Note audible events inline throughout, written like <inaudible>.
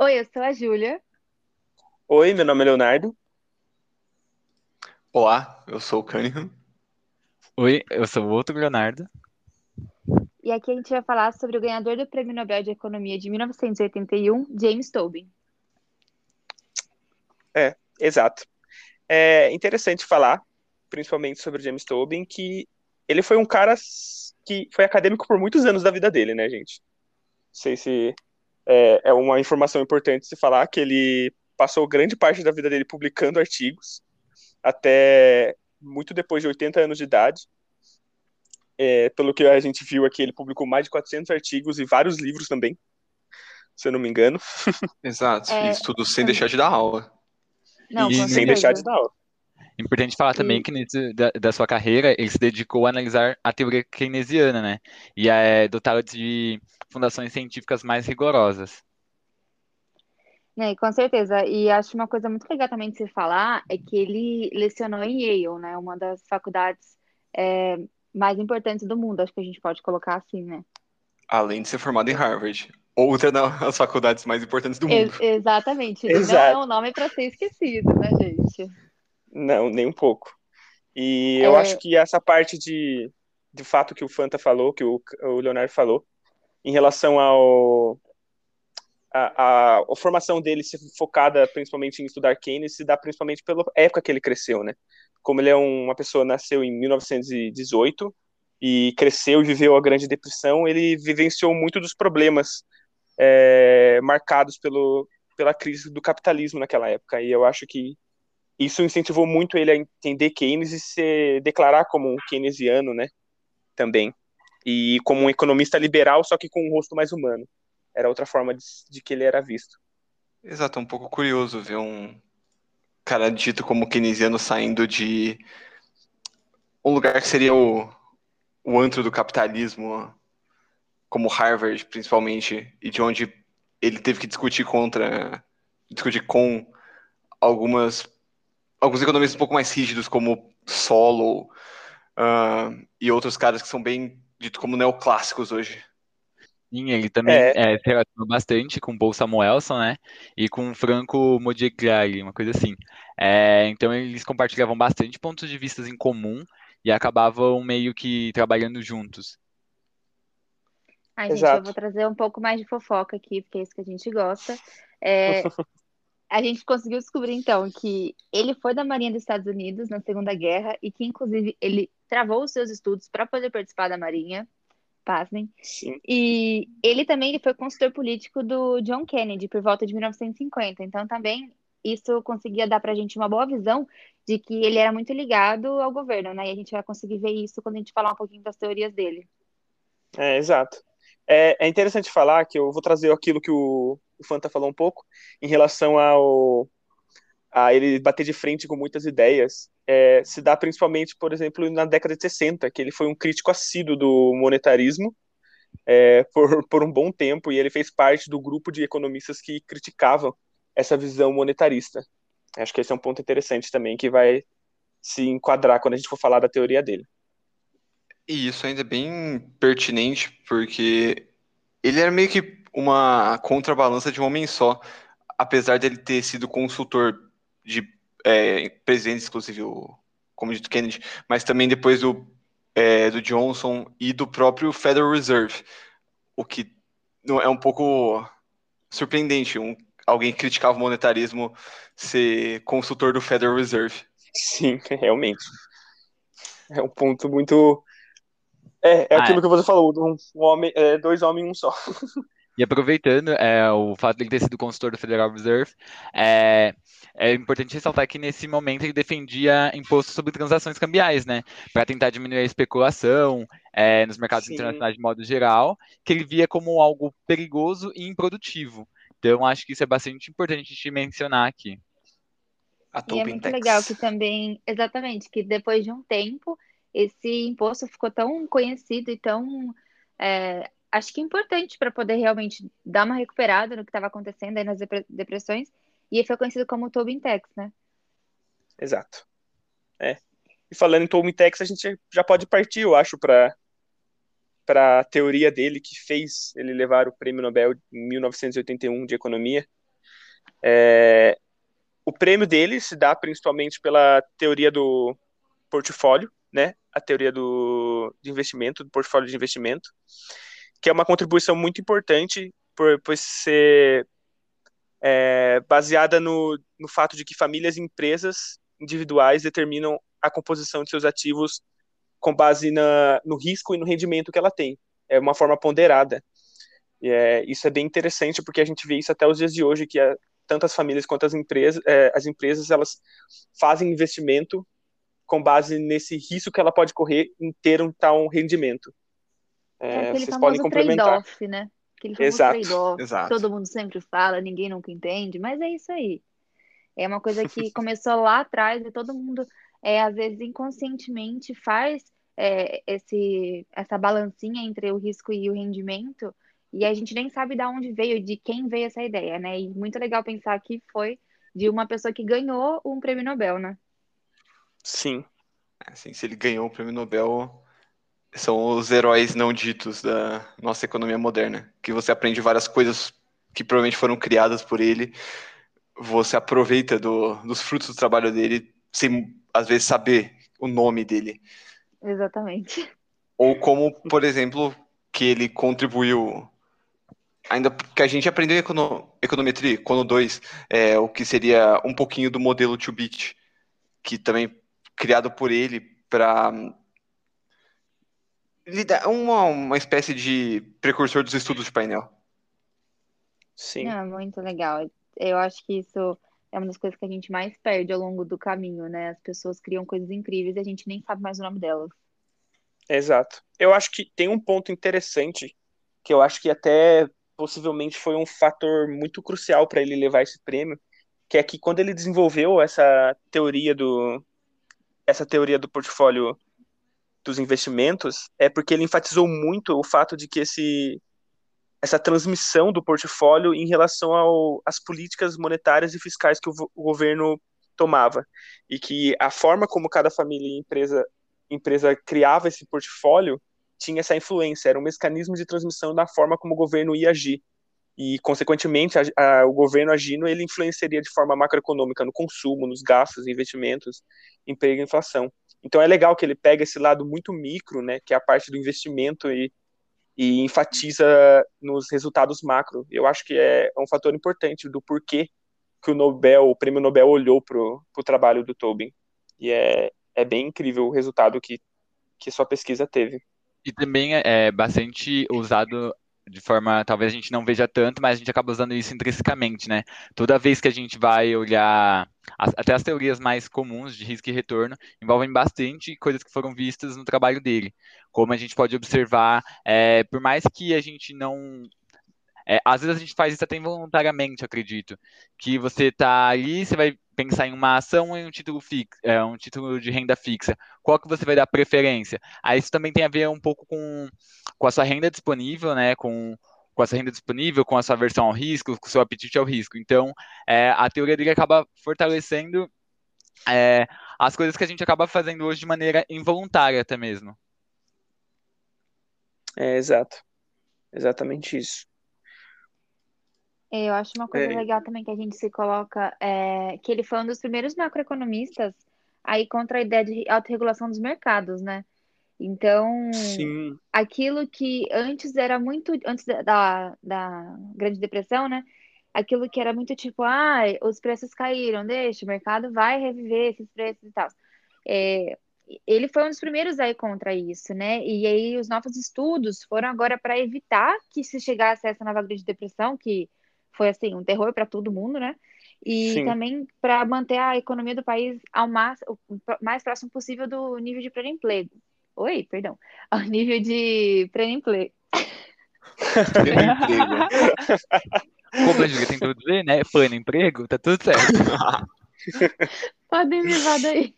Oi, eu sou a Júlia. Oi, meu nome é Leonardo. Olá, eu sou o Cunningham. Oi, eu sou o outro Leonardo. E aqui a gente vai falar sobre o ganhador do Prêmio Nobel de Economia de 1981, James Tobin. É, exato. É interessante falar, principalmente sobre James Tobin, que ele foi um cara que foi acadêmico por muitos anos da vida dele, né, gente? Não sei se é, é uma informação importante se falar que ele passou grande parte da vida dele publicando artigos, até muito depois de 80 anos de idade. É, pelo que a gente viu aqui, ele publicou mais de 400 artigos e vários livros também, se eu não me engano. <laughs> Exato, É, isso tudo sem deixar de dar aula. Não, E Sem deixar de dar aula. Importante falar também que nesse, da, da sua carreira ele se dedicou a analisar a teoria keynesiana, né? E é dotá-la de fundações científicas mais rigorosas. Né, com certeza. E acho uma coisa muito legal também de se falar é que ele lecionou em Yale, né? Uma das faculdades é, mais importantes do mundo, acho que a gente pode colocar assim, né? Além de ser formado em Harvard. Outra das faculdades mais importantes do Ex- mundo. exatamente. Ele não é Exato. um nome para ser esquecido, né, gente? Não, nem um pouco. E eu É. acho que essa parte de, de fato que o Fanta falou, que o, o Leonardo falou, em relação ao a, a, a formação dele se focada principalmente em estudar Keynes se dá principalmente pela época que ele cresceu, né? Como ele é um- uma pessoa nasceu em 1918 e cresceu e viveu a Grande Depressão, ele vivenciou muito dos problemas é, marcados pelo, pela crise do capitalismo naquela época. E eu acho que isso incentivou muito ele a entender Keynes e se declarar como um keynesiano, né? Também. E como um economista liberal, só que com um rosto mais humano. Era outra forma de, de que ele era visto. Exato, é um pouco curioso ver um cara dito como keynesiano saindo de um lugar que seria o, o antro do capitalismo, como Harvard, principalmente, e de onde ele teve que discutir contra, discutir com algumas alguns economistas um pouco mais rígidos, como Solow, ah, e outros caras que são bem ditos como neoclássicos hoje. Sim, ele também É. é, se relacionou bastante com Paul Samuelson, né? E com Franco Modigliani, uma coisa assim. É, então eles compartilhavam bastante pontos de vista em comum e acabavam meio que trabalhando juntos. Ai, gente, eu Exato. vou trazer um pouco mais de fofoca aqui, porque é isso que a gente gosta. É, <laughs> a gente conseguiu descobrir, então, que ele foi da Marinha dos Estados Unidos na Segunda Guerra e que, inclusive, ele travou os seus estudos para poder participar da Marinha. Pasmem. Sim. E ele também ele foi consultor político do John Kennedy por volta de 1950. Então, também isso conseguia dar para a gente uma boa visão de que ele era muito ligado ao governo, né? E a gente vai conseguir ver isso quando a gente falar um pouquinho das teorias dele. É, exato. É, é interessante falar que eu vou trazer aquilo que o, o Fanta falou um pouco em relação ao a ele bater de frente com muitas ideias. É, se dá principalmente, por exemplo, na década de 60, que ele foi um crítico assíduo do monetarismo é, por, por um bom tempo, e ele fez parte do grupo de economistas que criticavam essa visão monetarista. Acho que esse é um ponto interessante também, que vai se enquadrar quando a gente for falar da teoria dele. E isso ainda é bem pertinente, porque ele era meio que uma contrabalança de um homem só, apesar dele ter sido consultor de é, presidentes, inclusive o, como dito Kennedy, mas também depois do, é, do Johnson e do próprio Federal Reserve, o que não- é um pouco surpreendente, um, alguém que criticava o monetarismo ser consultor do Federal Reserve. Sim, <laughs> realmente. É um ponto muito. É, é Ah, aquilo é. que você falou, um, um homem, é, dois homens em um só. <laughs> E aproveitando é, o fato de ele ter sido consultor do Federal Reserve, é, é importante ressaltar que nesse momento ele defendia imposto sobre transações cambiais, né? Para tentar diminuir a especulação é, nos mercados Sim. internacionais de modo geral, que ele via como algo perigoso e improdutivo. Então, acho que isso é bastante importante de mencionar aqui. A E é muito legal que também, exatamente, que depois de um tempo, esse imposto ficou tão conhecido e tão, é, acho que importante para poder realmente dar uma recuperada no que estava acontecendo aí nas depre- depressões, e ele foi conhecido como Tobin Tax, né? Exato. É. E falando em Tolmie Tex, a gente já pode partir, eu acho, para para a teoria dele que fez ele levar o Prêmio Nobel em 1981 de Economia, É, o prêmio dele se dá principalmente pela teoria do portfólio, né? A teoria do, de investimento, do portfólio de investimento, que é uma contribuição muito importante por, por ser é, baseada no, no fato de que famílias e empresas individuais determinam a composição de seus ativos com base na, no risco e no rendimento que ela tem. É uma forma ponderada. E é, isso é bem interessante porque a gente vê isso até os dias de hoje, que é, tanto as famílias quanto as empresas, é, as empresas elas fazem investimento com base nesse risco que ela pode correr em ter um tal rendimento. É, é vocês podem complementar. né? Aquele exato, trade-off. Exato. Todo mundo sempre fala, ninguém nunca entende, mas é isso aí. É uma coisa que <laughs> começou lá atrás e todo mundo, é, às vezes, inconscientemente faz é, esse, essa balancinha entre o risco e o rendimento, e a gente nem sabe de onde veio, de quem veio essa ideia, né? E muito legal pensar que foi de uma pessoa que ganhou um prêmio Nobel, né? Sim. Assim, se ele ganhou o prêmio Nobel, são os heróis não ditos da nossa economia moderna, que você aprende várias coisas que provavelmente foram criadas por ele, você aproveita do, dos frutos do trabalho dele sem às vezes saber o nome dele. Exatamente. Ou como, por exemplo, que ele contribuiu ainda que a gente aprendeu em econo, econometria, Econo 2, é, o que seria um pouquinho do modelo 2-bit, que também criado por ele para lidar uma, uma espécie de precursor dos estudos de painel. Sim. É muito legal. Eu acho que isso é uma das coisas que a gente mais perde ao longo do caminho, né? As pessoas criam coisas incríveis e a gente nem sabe mais o nome delas. Exato. Eu acho que tem um ponto interessante que eu acho que até possivelmente foi um fator muito crucial para ele levar esse prêmio, que é que quando ele desenvolveu essa teoria do essa teoria do portfólio dos investimentos, é porque ele enfatizou muito o fato de que esse essa transmissão do portfólio em relação às políticas monetárias e fiscais que o, o, governo tomava e que a forma como cada família e empresa empresa criava esse portfólio tinha essa influência, era um mecanismo de transmissão da forma como o governo ia agir. E, consequentemente, a, a, o governo agindo, ele influenciaria de forma macroeconômica no consumo, nos gastos, investimentos, emprego e inflação. Então, é legal que ele pega esse lado muito micro, né, que é a parte do investimento e, e enfatiza nos resultados macro. Eu acho que é um fator importante do porquê que o Nobel, o prêmio Nobel olhou para o trabalho do Tobin. E é, é bem incrível o resultado que, que sua pesquisa teve. E também é, é bastante usado de forma, talvez a gente não veja tanto, mas a gente acaba usando isso intrinsecamente, né? Toda vez que a gente vai olhar, as, até as teorias mais comuns de risco e retorno envolvem bastante coisas que foram vistas no trabalho dele. Como a gente pode observar, é, por mais que a gente não é, às vezes a gente faz isso até involuntariamente, acredito. Que você tá ali, você vai pensar em uma ação em um título fixo, é, um título de renda fixa. Qual que você vai dar preferência? Aí isso também tem a ver um pouco com, com a sua renda disponível, né? Com, com a sua renda disponível, com a sua aversão ao risco, com o seu apetite ao risco. Então, é, a teoria dele acaba fortalecendo é, as coisas que a gente acaba fazendo hoje de maneira involuntária até mesmo. É, exato. Exatamente isso. Eu acho uma coisa É, legal também que a gente se coloca, é, que ele foi um dos primeiros macroeconomistas aí contra a ideia de autorregulação dos mercados, né? Então, sim, aquilo que antes era muito, antes da, da Grande Depressão, né? Aquilo que era muito tipo, ah, os preços caíram, deixa, o mercado vai reviver esses preços e tal. É, ele foi um dos primeiros aí contra isso, né? E aí os novos estudos foram agora para evitar que se chegasse a essa nova Grande Depressão, que foi assim, um terror para todo mundo, né? E sim, também para manter a economia do país ao mais, o mais próximo possível do nível de pleno emprego. Oi, perdão. <laughs> Ao nível de pleno emprego. Pleno emprego. Como tem tudo a ver, né? Plano emprego, tá tudo certo. <laughs> Podem me levar daí.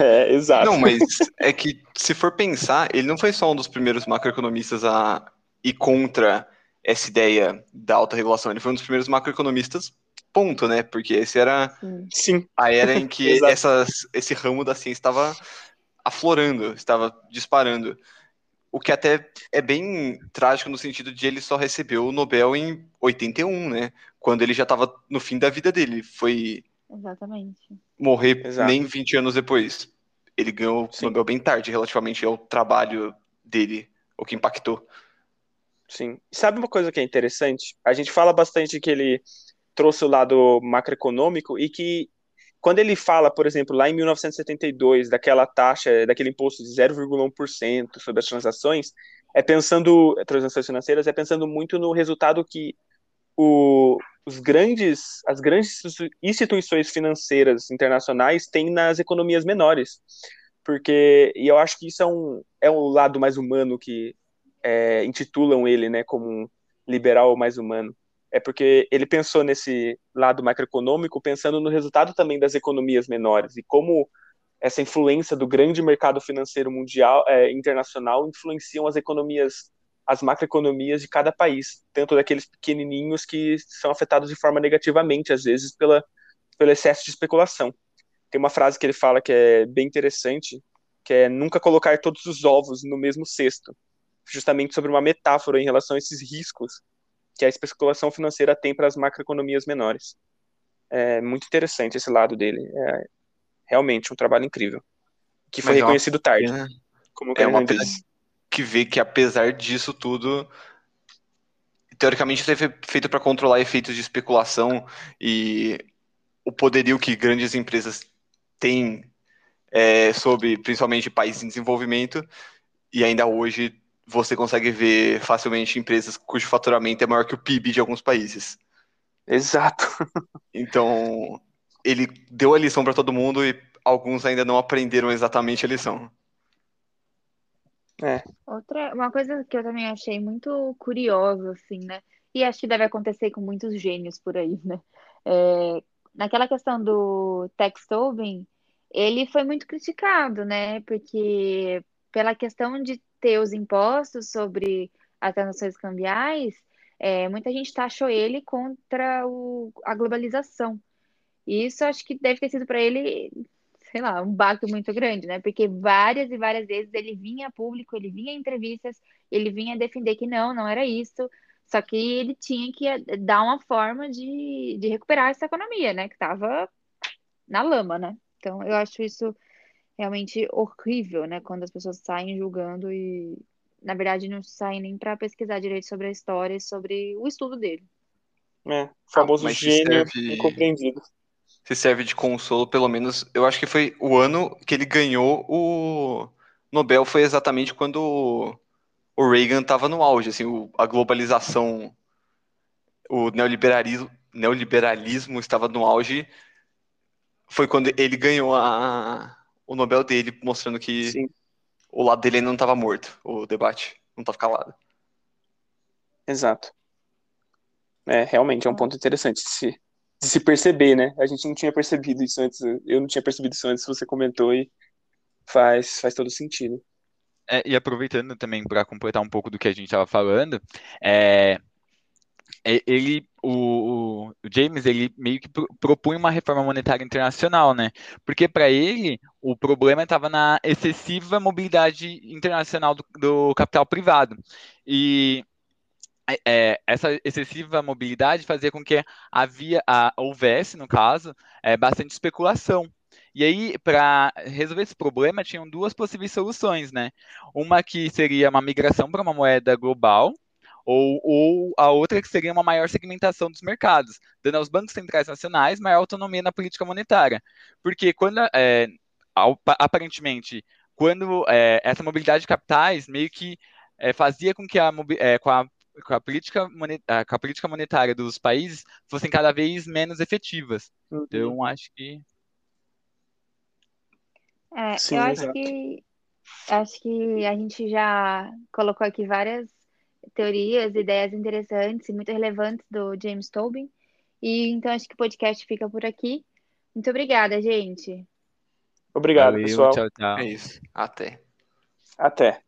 é, exato. Não, mas é que se for pensar, ele não foi só um dos primeiros macroeconomistas a ir contra essa ideia da alta regulação. Ele foi um dos primeiros macroeconomistas, ponto, né? Porque esse era Sim. A era em que <laughs> essas, esse ramo da ciência estava aflorando, estava disparando. O que até é bem trágico no sentido de ele só recebeu o Nobel em 81, né? quando ele já estava no fim da vida dele. Foi Exatamente. morrer Exato. nem 20 anos depois. Ele ganhou Sim. o Nobel bem tarde, relativamente ao trabalho dele, o que impactou. Sim. Sabe uma coisa que é interessante? A gente fala bastante que ele trouxe o lado macroeconômico e que quando ele fala, por exemplo, lá em 1972, daquela taxa, daquele imposto de 0,1% sobre as transações, é pensando, transações financeiras, é pensando muito no resultado que o, os grandes, as grandes instituições financeiras internacionais têm nas economias menores. Porque, e eu acho que isso é um, é um lado mais humano que é, intitulam ele, né, como um liberal mais humano. É porque ele pensou nesse lado macroeconômico, pensando no resultado também das economias menores e como essa influência do grande mercado financeiro mundial, é, internacional, influenciam as economias, as macroeconomias de cada país, tanto daqueles pequenininhos que são afetados de forma negativamente, às vezes, pela, pelo excesso de especulação. Tem uma frase que ele fala que é bem interessante, que é nunca colocar todos os ovos no mesmo cesto justamente sobre uma metáfora em relação a esses riscos que a especulação financeira tem para as macroeconomias menores. É muito interessante esse lado dele. É realmente um trabalho incrível. Que foi Mas é reconhecido tarde. pena- Como É uma pena que vê que apesar disso tudo, teoricamente isso é feito para controlar efeitos de especulação e o poderio que grandes empresas têm é, sobre principalmente países em desenvolvimento e ainda hoje você consegue ver facilmente empresas cujo faturamento é maior que o PIB de alguns países. Exato. Então, ele deu a lição para todo mundo e alguns ainda não aprenderam exatamente a lição. Outra, uma coisa que eu também achei muito curiosa, assim, né? E acho que deve acontecer com muitos gênios por aí, né? É, naquela questão do Tex Tobin, ele foi muito criticado, né? Porque pela questão de ter os impostos sobre as transações cambiais, é, muita gente taxou ele contra o, a globalização. E isso acho que deve ter sido para ele sei lá, um baque muito grande, né? Porque várias e várias vezes ele vinha a público, ele vinha em entrevistas, ele vinha defender que não, não era isso. Só que ele tinha que eh, dar uma forma de, de recuperar essa economia, né? Que estava na lama, né? Então eu acho isso realmente horrível, né? Quando as pessoas saem julgando e, na verdade, não saem nem para pesquisar direito sobre a história e sobre o estudo dele. É, o famoso se gênio serve- incompreendido. se serve de consolo, pelo menos. Eu acho que foi o ano que ele ganhou o Nobel, foi exatamente quando o- o Reagan estava no auge, assim, o- a globalização, o neoliberalismo, neoliberalismo estava no auge. Foi quando ele ganhou a, o Nobel dele, mostrando que Sim, o lado dele ainda não estava morto, o debate não estava calado. exato. É, realmente é um ponto interessante de se, de se perceber, né? A gente não tinha percebido isso antes, eu não tinha percebido isso antes, você comentou e faz, faz todo sentido. É, e aproveitando também para completar um pouco do que a gente estava falando, é, é, ele, o, o James, ele meio que pro- propunha uma reforma monetária internacional, né? Porque para ele o problema estava na excessiva mobilidade internacional do, do capital privado. E é, é, essa excessiva mobilidade fazia com que havia, a- houvesse, no caso, é, bastante especulação. E aí, para resolver esse problema, tinham duas possíveis soluções, né? Uma que seria uma migração para uma moeda global, ou, ou a outra que seria uma maior segmentação dos mercados, dando aos bancos centrais nacionais maior autonomia na política monetária. Porque quando, é, aparentemente, quando é, essa mobilidade de capitais meio que é, fazia com que a, é, com a com a política mone- ah, com a política monetária dos países fossem cada vez menos efetivas. Uhum. Então, acho que É, Sim, eu acho exato. que acho que a gente já colocou aqui várias teorias, ideias interessantes e muito relevantes do James Tobin. E então acho que o podcast fica por aqui. Muito obrigada, gente. Obrigado, valeu, pessoal. tchau, tchau. É isso. Até. Até.